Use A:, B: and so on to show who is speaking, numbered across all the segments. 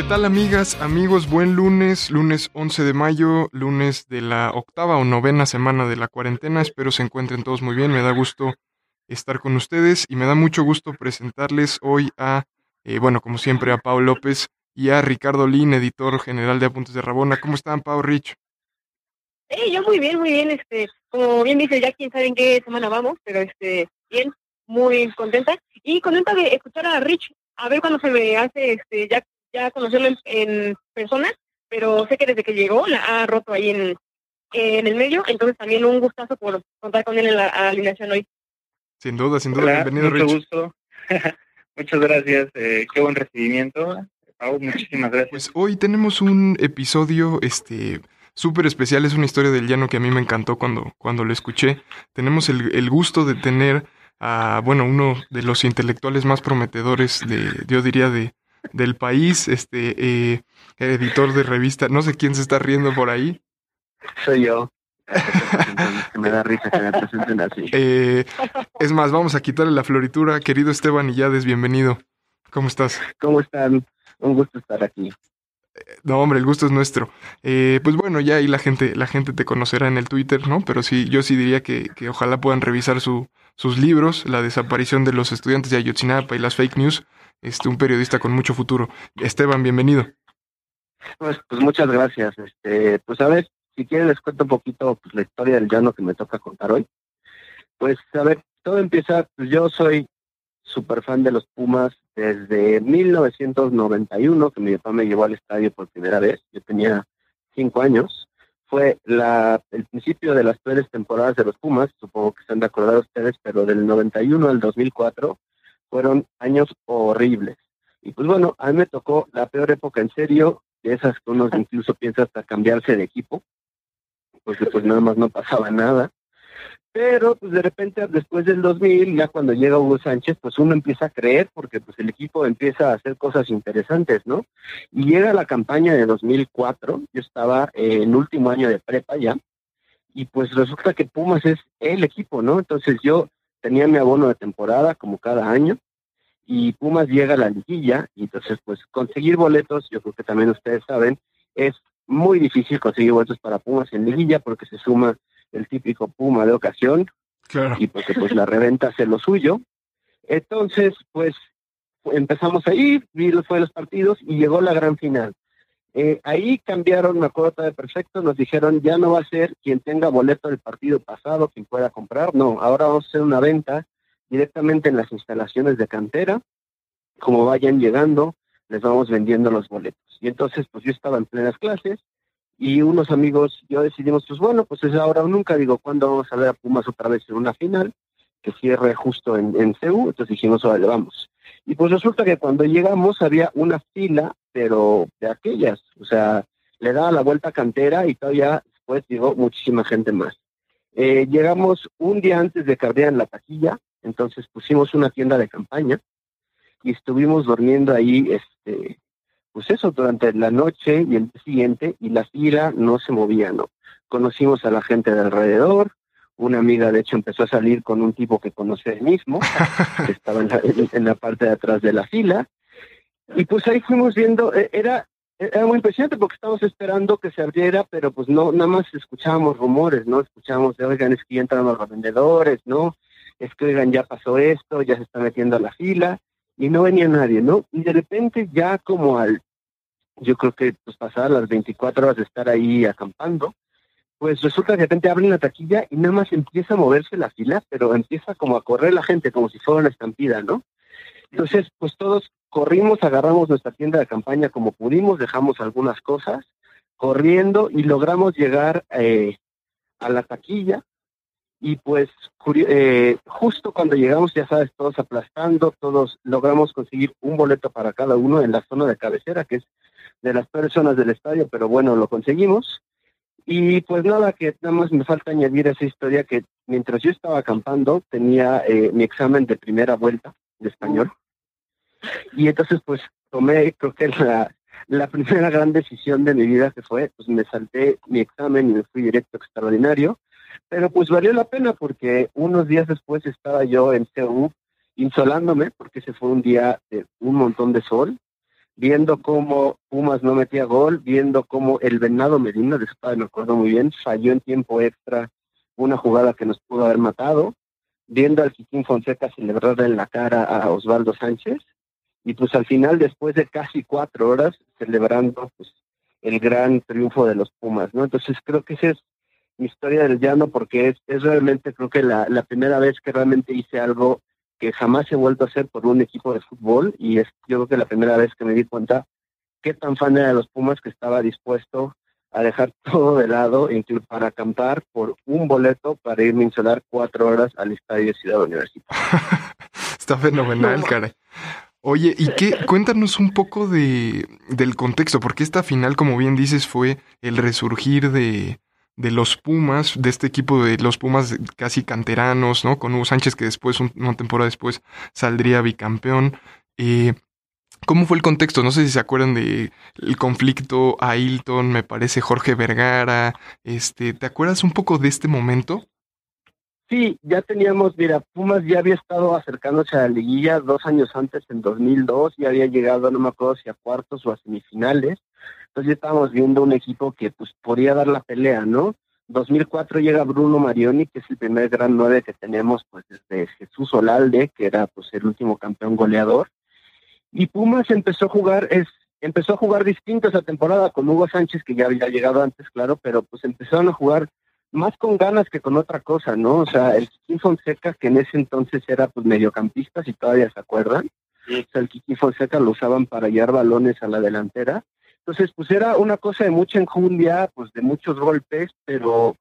A: ¿Qué tal amigas, amigos? Buen lunes, lunes 11 de mayo, lunes de la octava o novena semana de la cuarentena. Espero se encuentren todos muy bien. Me da gusto estar con ustedes y me da mucho gusto presentarles hoy a, eh, bueno, como siempre, a Pau López y a Ricardo Lin, editor general de Apuntes de Rabona. ¿Cómo están, Pau, Rich?
B: Eh, yo muy bien, muy bien, este, como bien dice, ya quién sabe en qué semana vamos, pero este, bien, muy contenta y contenta de escuchar a Rich, a ver cuándo se me hace, este, ya, ya conocerlo en, en persona, pero sé que desde que llegó la ha roto ahí en, en el medio, entonces también un gustazo por contar con él en la alineación hoy.
A: Sin duda, sin duda,
C: Hola,
A: bienvenido,
C: mucho
A: Rich.
C: gusto. Muchas gracias. eh, qué buen recibimiento. Pau, muchísimas gracias.
A: Pues hoy tenemos un episodio, este, súper especial. Es una historia del llano que a mí me encantó cuando, cuando lo escuché. Tenemos el, el gusto de tener a, bueno, uno de los intelectuales más prometedores de, yo diría, de, del país, este, eh, editor de revista. No sé quién se está riendo por ahí.
C: Soy yo. Me da risa que me presenten así.
A: Eh, es más, vamos a quitarle la floritura. Querido Esteban Illades, bienvenido. ¿Cómo estás?
C: ¿Cómo están? Un gusto estar aquí.
A: No, hombre, el gusto es nuestro. Eh, pues bueno, ya ahí la gente, la gente te conocerá en el Twitter, ¿no? Pero sí, yo sí diría que, que ojalá puedan revisar su, sus libros, La desaparición de los estudiantes de Ayotzinapa y las fake news. Este, un periodista con mucho futuro. Esteban, bienvenido.
C: Pues, pues muchas gracias. Este, pues a ver, si quieren les cuento un poquito pues, la historia del llano que me toca contar hoy. Pues a ver, todo empieza, pues yo soy súper fan de los Pumas desde 1991, que mi papá me llevó al estadio por primera vez. Yo tenía cinco años. Fue la, el principio de las peores temporadas de los Pumas, supongo que se han de acordar ustedes, pero del 91 al 2004 fueron años horribles. Y pues bueno, a mí me tocó la peor época en serio, de esas que uno incluso piensa hasta cambiarse de equipo, porque pues nada más no pasaba nada. Pero pues de repente después del 2000, ya cuando llega Hugo Sánchez, pues uno empieza a creer porque pues el equipo empieza a hacer cosas interesantes, ¿no? Y llega la campaña de 2004, yo estaba en último año de prepa ya, y pues resulta que Pumas es el equipo, ¿no? Entonces yo tenía mi abono de temporada como cada año, y Pumas llega a la liguilla, y entonces pues conseguir boletos, yo creo que también ustedes saben, es muy difícil conseguir boletos para Pumas en liguilla porque se suma el típico Puma de ocasión
A: Claro.
C: y porque pues la reventa hace lo suyo. Entonces, pues empezamos a ir, vi los, fue los partidos y llegó la gran final. Eh, ahí cambiaron, me acuerdo todavía perfecto, nos dijeron ya no va a ser quien tenga boleto del partido pasado, quien pueda comprar, no, ahora vamos a hacer una venta directamente en las instalaciones de cantera, como vayan llegando, les vamos vendiendo los boletos. Y entonces, pues yo estaba en plenas clases y unos amigos, yo decidimos, pues bueno, pues es ahora o nunca, digo, ¿cuándo vamos a ver a Pumas otra vez en una final? Que cierre justo en, en CEU, entonces dijimos, órale, vamos. Y pues resulta que cuando llegamos había una fila, pero de aquellas, o sea, le daba la vuelta cantera y todavía después llegó muchísima gente más. Eh, llegamos un día antes de que abrieran la taquilla, entonces pusimos una tienda de campaña y estuvimos durmiendo ahí, este, pues eso, durante la noche y el día siguiente, y la fila no se movía, ¿no? Conocimos a la gente de alrededor, una amiga de hecho empezó a salir con un tipo que conoce él mismo, que estaba en la, en- la parte de atrás de la fila, y pues ahí fuimos viendo, eh, era, era muy impresionante porque estábamos esperando que se abriera, pero pues no, nada más escuchábamos rumores, ¿no? Escuchábamos de, oigan, es que ya entraron los vendedores, ¿no? Es que, oigan, ya pasó esto, ya se está metiendo a la fila, y no venía nadie, ¿no? Y de repente ya como al, yo creo que pues pasadas las 24 horas de estar ahí acampando, pues resulta que de repente abren la taquilla y nada más empieza a moverse la fila, pero empieza como a correr la gente, como si fuera una estampida, ¿no? Entonces, pues todos corrimos, agarramos nuestra tienda de campaña como pudimos, dejamos algunas cosas, corriendo y logramos llegar eh, a la taquilla y pues eh, justo cuando llegamos, ya sabes, todos aplastando, todos logramos conseguir un boleto para cada uno en la zona de cabecera, que es de las peores zonas del estadio, pero bueno, lo conseguimos. Y pues nada, que nada más me falta añadir esa historia que mientras yo estaba acampando tenía eh, mi examen de primera vuelta de español. Y entonces pues tomé, creo que la, la primera gran decisión de mi vida que fue, pues me salté mi examen y me fui directo extraordinario. Pero pues valió la pena porque unos días después estaba yo en CEU insolándome porque se fue un día de un montón de sol, viendo cómo Pumas no metía gol, viendo cómo el Venado Medina, de su me acuerdo muy bien, falló en tiempo extra una jugada que nos pudo haber matado, viendo al Quiquín Fonseca celebrarle en la cara a Osvaldo Sánchez, y pues al final, después de casi cuatro horas, celebrando pues el gran triunfo de los Pumas, ¿no? Entonces creo que esa es mi historia del llano porque es, es realmente creo que la, la primera vez que realmente hice algo que jamás he vuelto a hacer por un equipo de fútbol y es yo creo que la primera vez que me di cuenta qué tan fan era de los Pumas que estaba dispuesto a dejar todo de lado incluso para acampar por un boleto para irme a insolar cuatro horas al estadio Ciudad Universitaria.
A: Está fenomenal, caray. Oye, ¿y qué? Cuéntanos un poco de, del contexto, porque esta final, como bien dices, fue el resurgir de, de los Pumas, de este equipo de los Pumas casi canteranos, ¿no? Con Hugo Sánchez, que después, una temporada después, saldría bicampeón. Eh, ¿Cómo fue el contexto? No sé si se acuerdan de el conflicto a Hilton, me parece Jorge Vergara. Este, ¿te acuerdas un poco de este momento?
C: Sí, ya teníamos, mira, Pumas ya había estado acercándose a la liguilla dos años antes, en 2002, y había llegado, no me acuerdo si a cuartos o a semifinales. Entonces ya estábamos viendo un equipo que pues podía dar la pelea, ¿no? 2004 llega Bruno Marioni, que es el primer gran nueve que tenemos pues desde Jesús Olalde, que era pues el último campeón goleador. Y Pumas empezó a jugar, es, empezó a jugar distinto esa temporada con Hugo Sánchez, que ya había llegado antes, claro, pero pues empezaron a jugar más con ganas que con otra cosa, ¿no? O sea, el Kikín Fonseca, que en ese entonces era pues mediocampista, si todavía se acuerdan, o sea, el Kikín Fonseca lo usaban para llevar balones a la delantera. Entonces, pues era una cosa de mucha enjundia, pues de muchos golpes, pero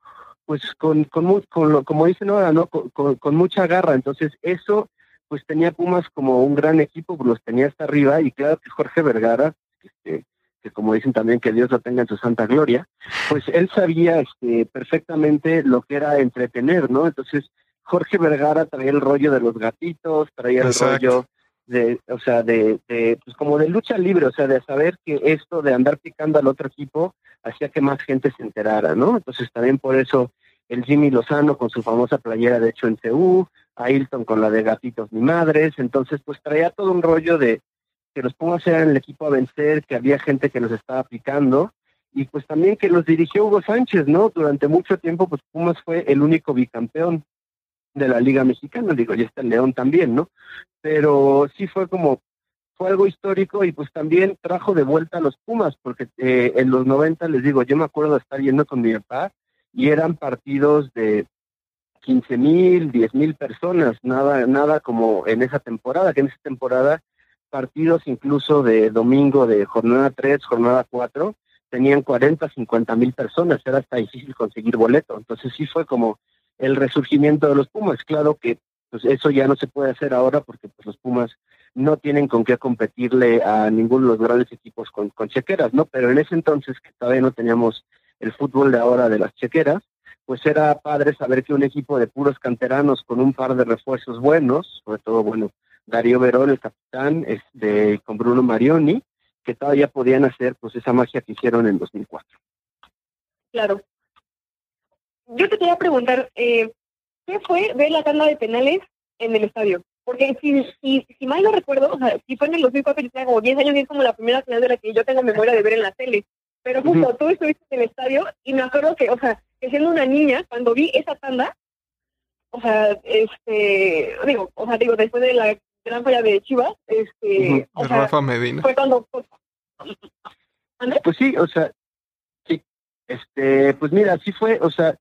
C: pues con, con, con como dicen ahora, ¿no? Con, con, mucha garra. Entonces, eso, pues tenía Pumas como un gran equipo, pues los tenía hasta arriba, y claro que Jorge Vergara, este, que como dicen también que Dios lo tenga en su santa gloria, pues él sabía este, perfectamente lo que era entretener, ¿no? Entonces, Jorge Vergara traía el rollo de los gatitos, traía el rollo de, o sea, de, de, pues como de lucha libre, o sea, de saber que esto de andar picando al otro equipo hacía que más gente se enterara, ¿no? Entonces también por eso el Jimmy Lozano con su famosa playera de hecho en CU, Ailton con la de Gatitos Mi Madres, entonces pues traía todo un rollo de, que los Pumas eran el equipo a vencer, que había gente que nos estaba aplicando y pues también que los dirigió Hugo Sánchez, ¿no? Durante mucho tiempo pues Pumas fue el único bicampeón de la Liga Mexicana, digo, ya está el León también, ¿no? Pero sí fue como, fue algo histórico y pues también trajo de vuelta a los Pumas, porque eh, en los 90, les digo, yo me acuerdo de estar yendo con mi papá y eran partidos de 15 mil, 10 mil personas, nada, nada como en esa temporada, que en esa temporada partidos incluso de domingo de jornada 3, jornada 4, tenían 40, 50 mil personas, era hasta difícil conseguir boleto. Entonces sí fue como el resurgimiento de los Pumas. Claro que pues eso ya no se puede hacer ahora porque pues los Pumas no tienen con qué competirle a ninguno de los grandes equipos con, con chequeras, ¿no? Pero en ese entonces que todavía no teníamos el fútbol de ahora de las chequeras, pues era padre saber que un equipo de puros canteranos con un par de refuerzos buenos, sobre todo, bueno, Darío Verón, el capitán, este, con Bruno Marioni, que todavía podían hacer pues esa magia que hicieron en 2004.
B: Claro. Yo te quería preguntar, eh, ¿qué fue ver la tanda de penales en el estadio? Porque si, si, si mal no recuerdo, o sea, si fue en el 2004, yo tenía como 10 años y es como la primera final de la que yo tengo memoria de ver en la tele. Pero justo tú estuviste en el estadio y me acuerdo que, o sea, que siendo una niña, cuando vi esa tanda, o sea, este, digo, o sea, digo, después de la gran falla de Chivas, este,
A: o sea, Rafa Medina.
B: Fue cuando
C: Pues sí, o sea, sí, este, pues mira, sí fue, o sea,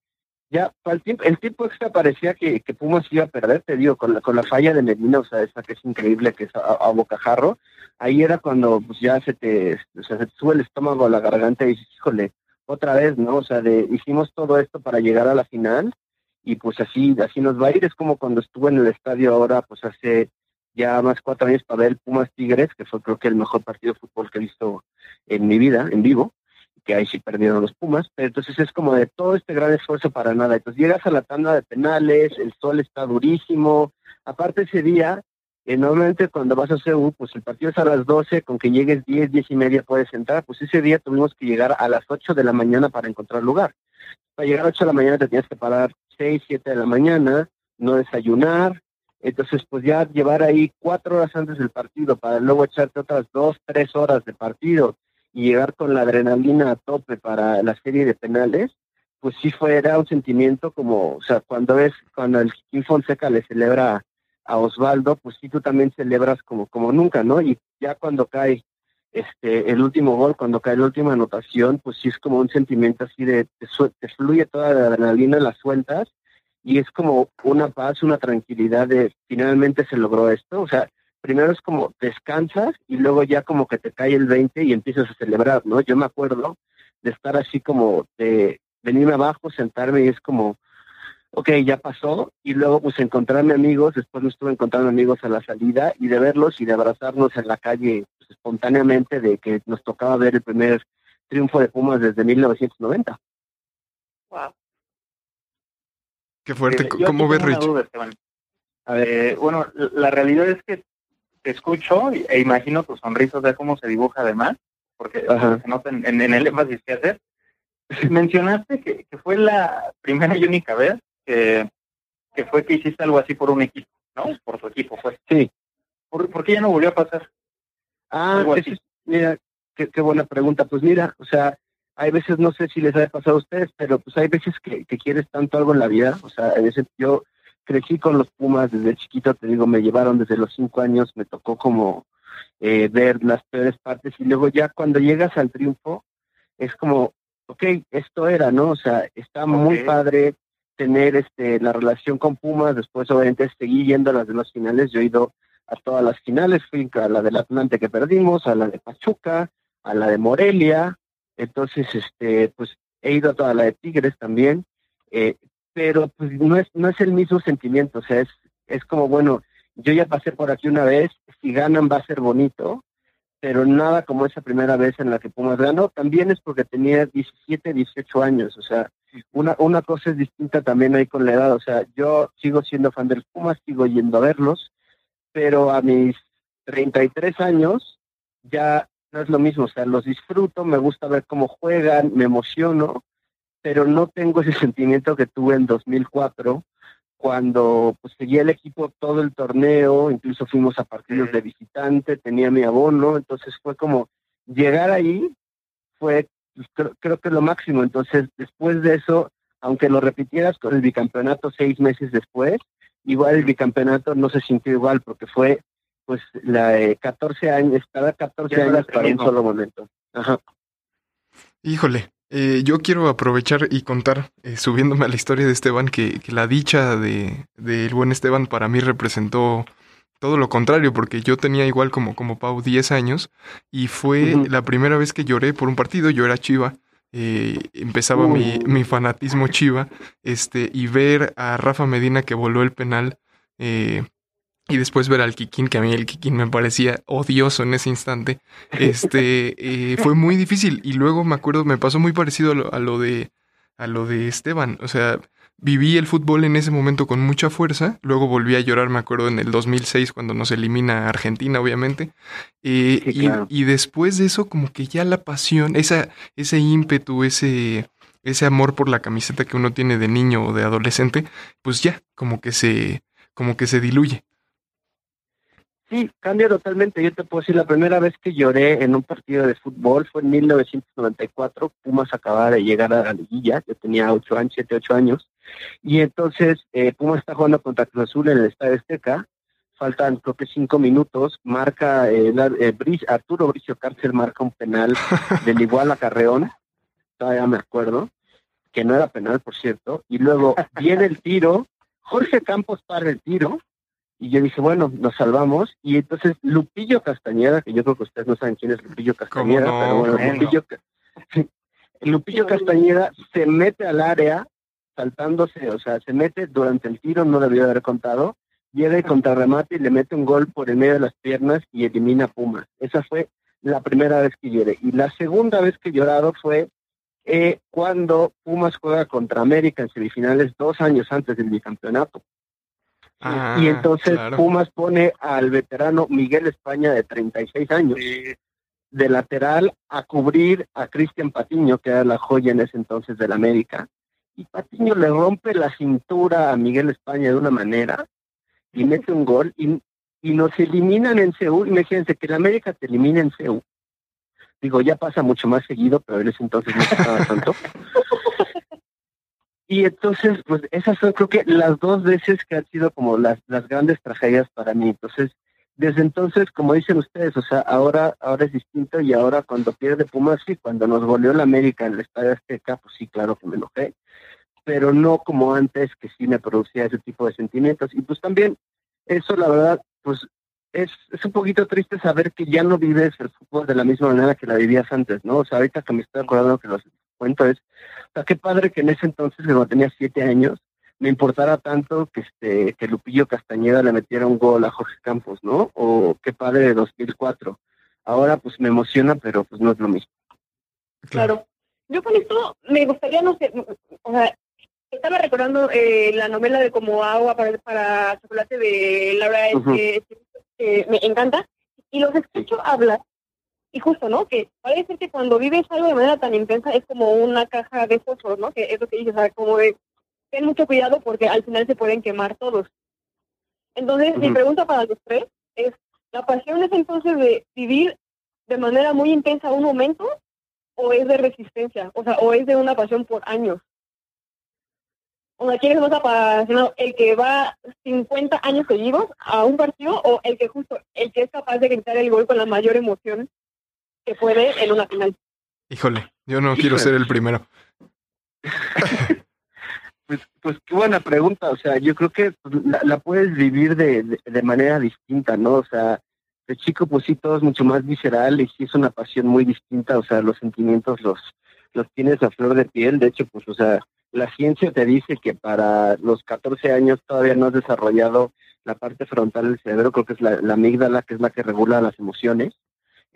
C: ya el tiempo, el tiempo extra parecía que, que Pumas iba a perder, te digo, con la, con la falla de Medina, o sea, esa que es increíble, que es a, bocajarro, ahí era cuando pues ya se te, se te sube el estómago a la garganta y dices, híjole, otra vez, ¿no? O sea, de, hicimos todo esto para llegar a la final y pues así, así nos va a ir, es como cuando estuve en el estadio ahora, pues hace ya más cuatro años para ver Pumas Tigres, que fue creo que el mejor partido de fútbol que he visto en mi vida, en vivo. Que ahí sí perdieron los Pumas, pero entonces es como de todo este gran esfuerzo para nada. Entonces llegas a la tanda de penales, el sol está durísimo, aparte ese día, eh, normalmente cuando vas a CEU, pues el partido es a las 12, con que llegues 10, 10 y media puedes entrar, pues ese día tuvimos que llegar a las 8 de la mañana para encontrar lugar. Para llegar a 8 de la mañana te tienes que parar 6, 7 de la mañana, no desayunar, entonces, pues ya llevar ahí cuatro horas antes del partido para luego echarte otras dos, tres horas de partido y llegar con la adrenalina a tope para la serie de penales, pues sí fue, era un sentimiento como, o sea, cuando ves, cuando el Kim Fonseca le celebra a Osvaldo, pues sí tú también celebras como, como nunca, ¿no? Y ya cuando cae este el último gol, cuando cae la última anotación, pues sí es como un sentimiento así de, te, te fluye toda la adrenalina, las sueltas y es como una paz, una tranquilidad de finalmente se logró esto. O sea, primero es como descansas y luego ya como que te cae el 20 y empiezas a celebrar, ¿no? Yo me acuerdo de estar así como de venirme abajo, sentarme y es como, ok, ya pasó, y luego pues encontrarme amigos, después me estuve encontrando amigos a la salida y de verlos y de abrazarnos en la calle pues, espontáneamente de que nos tocaba ver el primer triunfo de Pumas desde 1990.
B: Wow.
A: Qué fuerte. Eh, ¿Cómo ves, Rich?
D: A ver, bueno, la realidad es que escucho e imagino tu sonrisa, de cómo se dibuja además, porque se nota en, el énfasis que haces. Mencionaste que, fue la primera y única vez que, que fue que hiciste algo así por un equipo, ¿no? Por tu equipo, pues.
C: Sí.
D: ¿Por, qué ya no volvió a pasar?
C: Ah, mira, qué, qué buena pregunta. Pues mira, o sea, hay veces, no sé si les haya pasado a ustedes, pero pues hay veces que, quieres tanto algo en la vida, o sea, a veces yo crecí con los Pumas desde chiquito, te digo, me llevaron desde los cinco años, me tocó como eh, ver las peores partes y luego ya cuando llegas al triunfo es como, ok, esto era, ¿no? O sea, está muy padre tener este la relación con Pumas, después obviamente seguí yendo a las de los finales, yo he ido a todas las finales, fui a la del Atlante que perdimos, a la de Pachuca, a la de Morelia, entonces, este, pues he ido a toda la de Tigres también, eh, pero pues no es, no es el mismo sentimiento, o sea, es, es como, bueno, yo ya pasé por aquí una vez, si ganan va a ser bonito, pero nada como esa primera vez en la que Pumas ganó, también es porque tenía 17, 18 años, o sea, una, una cosa es distinta también ahí con la edad, o sea, yo sigo siendo fan del Pumas, sigo yendo a verlos, pero a mis 33 años ya no es lo mismo, o sea, los disfruto, me gusta ver cómo juegan, me emociono, pero no tengo ese sentimiento que tuve en 2004 cuando pues seguía el equipo todo el torneo, incluso fuimos a partidos de visitante, tenía mi abono, entonces fue como llegar ahí fue pues, creo, creo que lo máximo, entonces después de eso, aunque lo repitieras con el bicampeonato seis meses después, igual el bicampeonato no se sintió igual porque fue pues la de 14 años, cada 14 años para un solo momento. Ajá.
A: Híjole, eh, yo quiero aprovechar y contar, eh, subiéndome a la historia de Esteban, que, la dicha de, del buen Esteban para mí representó todo lo contrario, porque yo tenía igual como, como Pau 10 años y fue la primera vez que lloré por un partido, yo era Chiva. Eh, empezaba mi, mi, fanatismo chiva este y ver a Rafa Medina que voló el penal eh, y después ver al Kikín, que a mí el Kikín me parecía odioso en ese instante, este, eh, fue muy difícil. Y luego me acuerdo, me pasó muy parecido a lo, de, a lo de Esteban. O sea, viví el fútbol en ese momento con mucha fuerza, luego volví a llorar, me acuerdo, en el 2006 cuando nos elimina Argentina, obviamente. Eh, y, y, después de eso, como que ya la pasión, esa, ese ímpetu, ese, ese amor por la camiseta que uno tiene de niño o de adolescente, pues ya, como que se, como que se diluye.
C: Sí, cambia totalmente. Yo te puedo decir, la primera vez que lloré en un partido de fútbol fue en 1994. Pumas acababa de llegar a la liguilla. Yo tenía ocho años, siete, ocho años. Y entonces eh, Pumas está jugando contra Cruz Azul en el Estadio Azteca. Faltan creo que cinco minutos. Marca eh, eh Arturo Bricio Cárcel marca un penal del igual a Carreón. Todavía me acuerdo. Que no era penal, por cierto. Y luego viene el tiro. Jorge Campos para el tiro y yo dije, bueno, nos salvamos. Y entonces Lupillo Castañeda, que yo creo que ustedes no saben quién es Lupillo Castañeda, pero bueno, Lupillo, Lupillo Castañeda se mete al área saltándose, o sea, se mete durante el tiro, no debió haber contado, llega y contrarremate y le mete un gol por el medio de las piernas y elimina a Puma. Esa fue la primera vez que lloré. Y la segunda vez que llorado fue eh, cuando Pumas juega contra América en semifinales dos años antes del bicampeonato.
A: Ah,
C: y entonces
A: claro.
C: Pumas pone al veterano Miguel España de 36 años de lateral a cubrir a Cristian Patiño, que era la joya en ese entonces del América. Y Patiño le rompe la cintura a Miguel España de una manera y mete un gol y, y nos eliminan en Seúl. Imagínense que el América te elimina en Seúl. Digo, ya pasa mucho más seguido, pero en ese entonces no pasaba tanto. Y entonces, pues esas son creo que las dos veces que han sido como las, las grandes tragedias para mí. Entonces, desde entonces, como dicen ustedes, o sea, ahora, ahora es distinto y ahora cuando pierde Pumas, sí, cuando nos goleó la América en el Estadio Azteca, pues sí, claro que me enojé, pero no como antes que sí me producía ese tipo de sentimientos. Y pues también, eso la verdad, pues es, es un poquito triste saber que ya no vives el fútbol de la misma manera que la vivías antes, ¿no? O sea, ahorita que me estoy acordando que los cuento es, o sea, qué padre que en ese entonces, cuando tenía siete años, me importara tanto que este que Lupillo Castañeda le metiera un gol a Jorge Campos, ¿no? O qué padre de 2004. Ahora pues me emociona, pero pues no es lo mismo.
B: Claro. Yo con esto me gustaría, no sé, o sea, estaba recordando eh, la novela de Como agua para, para chocolate de Laura,
C: Ujú.
B: que, que me encanta, y los escucho hablar, y justo, ¿no? Que parece ser que cuando vives algo de manera tan intensa es como una caja de fósforos, ¿no? Que es lo que dices, o sea, como de, ten mucho cuidado porque al final se pueden quemar todos. Entonces, mi pregunta para los tres es, ¿la pasión es entonces de vivir de manera muy intensa un momento o es de resistencia? O sea, o es de una pasión por años. O sea, ¿quién es más apasionado? ¿El que va 50 años seguidos a un partido o el que justo, el que es capaz de gritar el gol con la mayor emoción que puede en una final?
A: Híjole, yo no quiero ser el primero.
C: Pues, pues qué buena pregunta, o sea, yo creo que pues, la, la puedes vivir de, de, de manera distinta, ¿no? O sea, de chico pues sí todo es mucho más visceral y sí es una pasión muy distinta, o sea, los sentimientos los, los tienes a flor de piel, de hecho pues, o sea, la ciencia te dice que para los 14 años todavía no has desarrollado la parte frontal del cerebro, creo que es la, la amígdala, que es la que regula las emociones,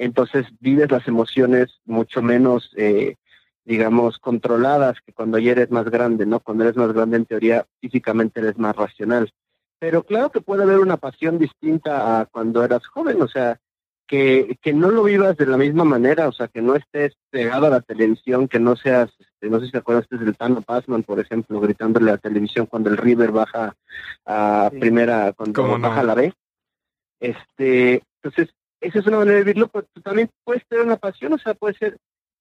C: entonces vives las emociones mucho menos... Eh, digamos, controladas que cuando ya eres más grande, ¿no? Cuando eres más grande, en teoría, físicamente eres más racional. Pero claro que puede haber una pasión distinta a cuando eras joven, o sea, que, que no lo vivas de la misma manera, o sea, que no estés pegado a la televisión, que no seas, este, no sé si te acuerdas del Tano Passman, por ejemplo, gritándole a la televisión cuando el River baja a
D: Sí.
C: primera, cuando baja la B. Este, entonces, esa es una manera de vivirlo, pero tú también puedes tener una pasión, o sea, puede ser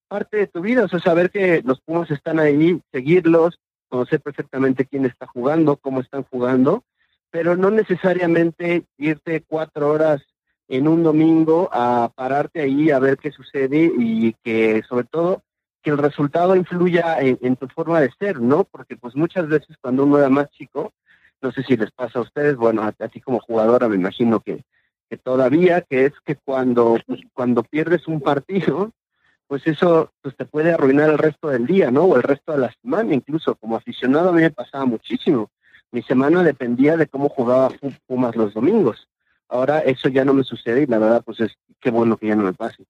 C: parte de tu vida, o sea, saber que los Pumas están ahí, seguirlos, conocer perfectamente quién está jugando, cómo están jugando, pero no necesariamente irte cuatro horas en un domingo a pararte ahí a ver qué sucede y que sobre todo que el resultado influya en, en tu forma de ser, ¿no? Porque pues muchas veces cuando uno era más chico, no sé si les pasa a ustedes, bueno, a, a ti como jugadora me imagino que, que todavía, que es que cuando, pues, cuando pierdes un partido, pues eso pues te puede arruinar el resto del día, ¿no? O el resto de la semana, incluso como aficionado a mí me pasaba muchísimo. Mi semana dependía de cómo jugaba Fu- Pumas los domingos. Ahora eso ya no me sucede y la verdad pues es qué bueno que ya no me pase.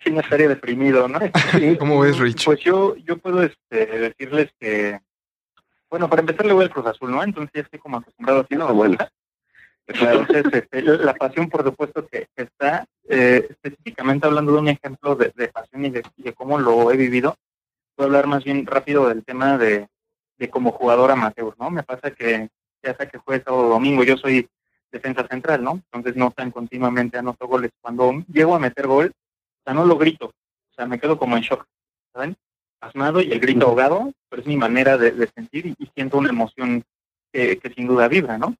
D: Sí, me estaría deprimido, ¿no?
C: Sí,
A: ¿Cómo ves, Rich?
D: Pues yo, yo puedo este, decirles que, bueno, para empezar le voy al Cruz Azul, ¿no? Entonces ya estoy como acostumbrado a
C: No, bueno.
D: Claro, entonces este, la pasión por supuesto que está, eh, específicamente hablando de un ejemplo de, de pasión y de, de cómo lo he vivido, voy a hablar más bien rápido del tema de, de como jugador amateur, ¿no? Me pasa que ya sea que juegue sábado o domingo, yo soy defensa central, ¿no? Entonces no tan continuamente anoto goles. Cuando llego a meter gol, o sea, no lo grito, o sea, me quedo como en shock, ¿saben? Pasmado y el grito ahogado, pero es mi manera de, de sentir y, y siento una emoción que, que sin duda vibra, ¿no?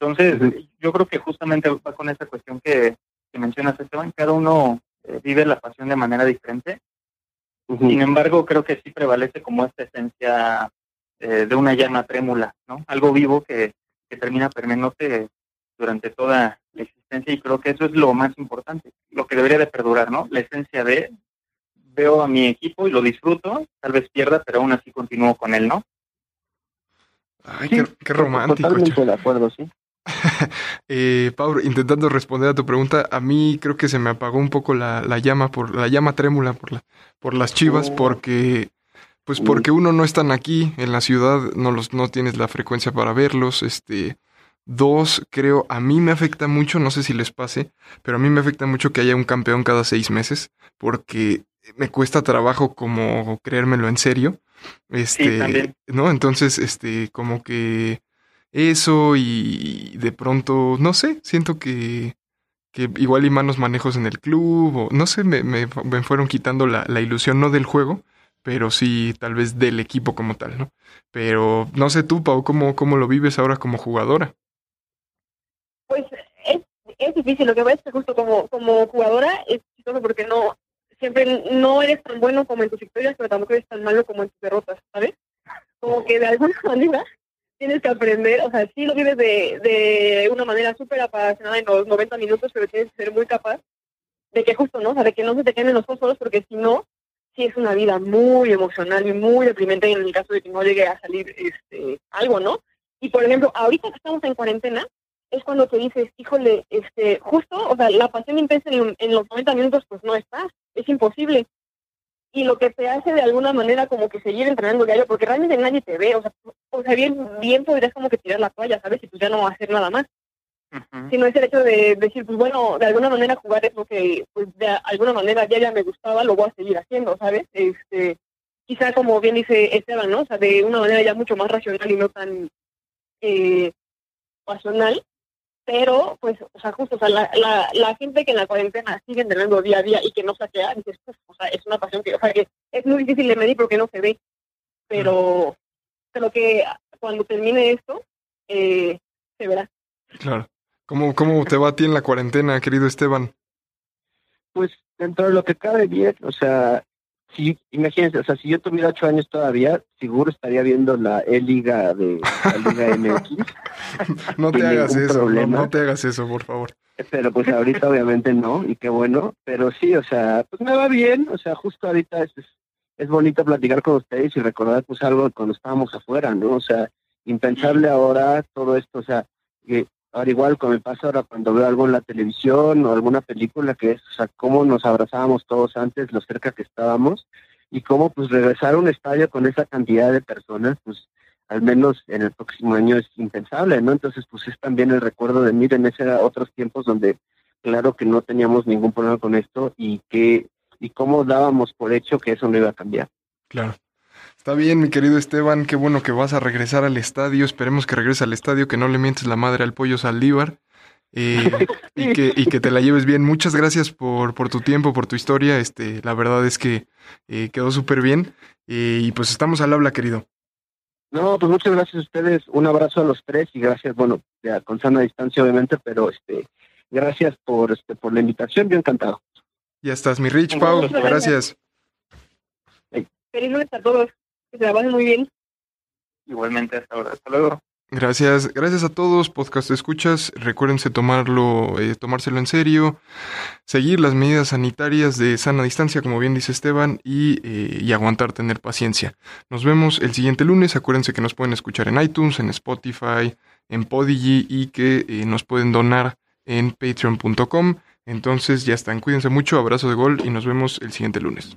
D: Entonces, yo creo que justamente va con esa cuestión que, que mencionas, Esteban, cada uno eh, vive la pasión de manera diferente, sin embargo, creo que sí prevalece como esta esencia eh, de una llama trémula, ¿no? Algo vivo que, que termina permeándote durante toda la existencia y creo que eso es lo más importante, lo que debería de perdurar, ¿no? La esencia de veo a mi equipo y lo disfruto, tal vez pierda, pero aún así continúo con él, ¿no?
A: Ay,
C: Sí,
A: qué, qué romántico.
C: Totalmente de acuerdo, sí.
A: eh, Pau, intentando responder a tu pregunta, a mí creo que se me apagó un poco la, la llama por la llama trémula por la, por las chivas,
C: Oh.
A: porque pues porque uno no están aquí en la ciudad, no los no tienes la frecuencia para verlos, este dos, creo, a mí me afecta mucho, no sé si les pase, pero a mí me afecta mucho que haya un campeón cada seis meses, porque me cuesta trabajo como creérmelo en serio. Este. ¿no? Entonces, este, como que eso y de pronto, no sé, siento que, que igual y malos manejos en el club, o no sé, me, me, fueron quitando la, la ilusión, no del juego, pero sí tal vez del equipo como tal, ¿no? Pero no sé tú, Pau, ¿cómo, cómo lo vives ahora como jugadora?
B: Pues es, es difícil, lo que pasa es que justo como, como jugadora es chistoso porque no siempre no eres tan bueno como en tus victorias, pero tampoco eres tan malo como en tus derrotas, ¿sabes? Como que de alguna manera tienes que aprender, o sea, sí lo vives de, de una manera súper apasionada en los 90 minutos, pero tienes que ser muy capaz de que justo, ¿no? O sea, de que no se te queden los ojos porque si no, sí es una vida muy emocional y muy deprimente en el caso de que no llegue a salir este algo, ¿no? Y por ejemplo, ahorita que estamos en cuarentena, es cuando te dices, híjole, este, justo, o sea, la pasión intensa en, en los 90 minutos pues no está, es imposible. Y lo que te hace de alguna manera como que seguir entrenando diario, porque realmente nadie te ve, o sea, o sea bien, bien podrías como que tirar la toalla, ¿sabes? Y pues ya no va a hacer nada más.
D: Ujú.
B: Sino es el hecho de decir, pues bueno, de alguna manera jugar es lo que, pues de alguna manera ya ya me gustaba, lo voy a seguir haciendo, ¿sabes? Este, quizá como bien dice Esteban, ¿no? O sea, de una manera ya mucho más racional y no tan eh, pasional, pero pues, o sea, justo, o sea, la, la, la gente que en la cuarentena sigue entrenando día a día y que no saquea, dices, "Uf, o sea, es una pasión que, o sea, que es muy difícil de medir porque no se ve, pero creo que cuando termine esto, eh, se verá.
A: Claro. ¿Cómo, ¿Cómo te va a ti en la cuarentena, querido Esteban?
C: Pues dentro de lo que cabe bien, o sea, si, imagínense, o sea, si yo tuviera ocho años todavía, seguro estaría viendo la E-Liga de la Liga MX,
A: No te hagas eso, no,
C: problema.
A: no te hagas eso, por favor.
C: pero pues ahorita obviamente no, y qué bueno, pero sí, o sea, pues me va bien, o sea, justo ahorita es, es, bonito platicar con ustedes y recordar pues algo cuando estábamos afuera, ¿no? O sea, impensable ahora todo esto, o sea, que ahora igual como me pasa ahora cuando veo algo en la televisión o alguna película que es, o sea, cómo nos abrazábamos todos antes, lo cerca que estábamos, y cómo pues regresar a un estadio con esa cantidad de personas, pues al menos en el próximo año es impensable, ¿no? Entonces, pues es también el recuerdo de, miren, ese era otros tiempos donde claro que no teníamos ningún problema con esto y que y cómo dábamos por hecho que eso no iba a cambiar.
A: Claro. Está bien, mi querido Esteban, qué bueno que vas a regresar al estadio. Esperemos que regreses al estadio, que no le mientes la madre al pollo Saldívar. eh, y, que, y que te la lleves bien. Muchas gracias por, por tu tiempo, por tu historia. Este, la verdad es que eh, quedó súper bien. Eh, y pues estamos al habla, querido.
C: No, pues muchas gracias a ustedes, un abrazo a los tres y gracias, bueno, ya con sana distancia obviamente, pero este, gracias por este, por la invitación, yo encantado.
A: Ya estás, mi Rich, Pau. Gracias.
B: Feliz lunes a todos, que se la pasen muy bien.
D: Igualmente hasta ahora. Hasta luego.
A: Gracias, gracias a todos, podcast escuchas. Recuérdense tomarlo, eh, tomárselo en serio, seguir las medidas sanitarias de sana distancia, como bien dice Esteban, y, eh, y aguantar, tener paciencia. Nos vemos el siguiente lunes. Acuérdense que nos pueden escuchar en iTunes, en Spotify, en Podigy y que eh, nos pueden donar en patreon.com. Entonces ya están, cuídense mucho, abrazo de gol y nos vemos el siguiente lunes.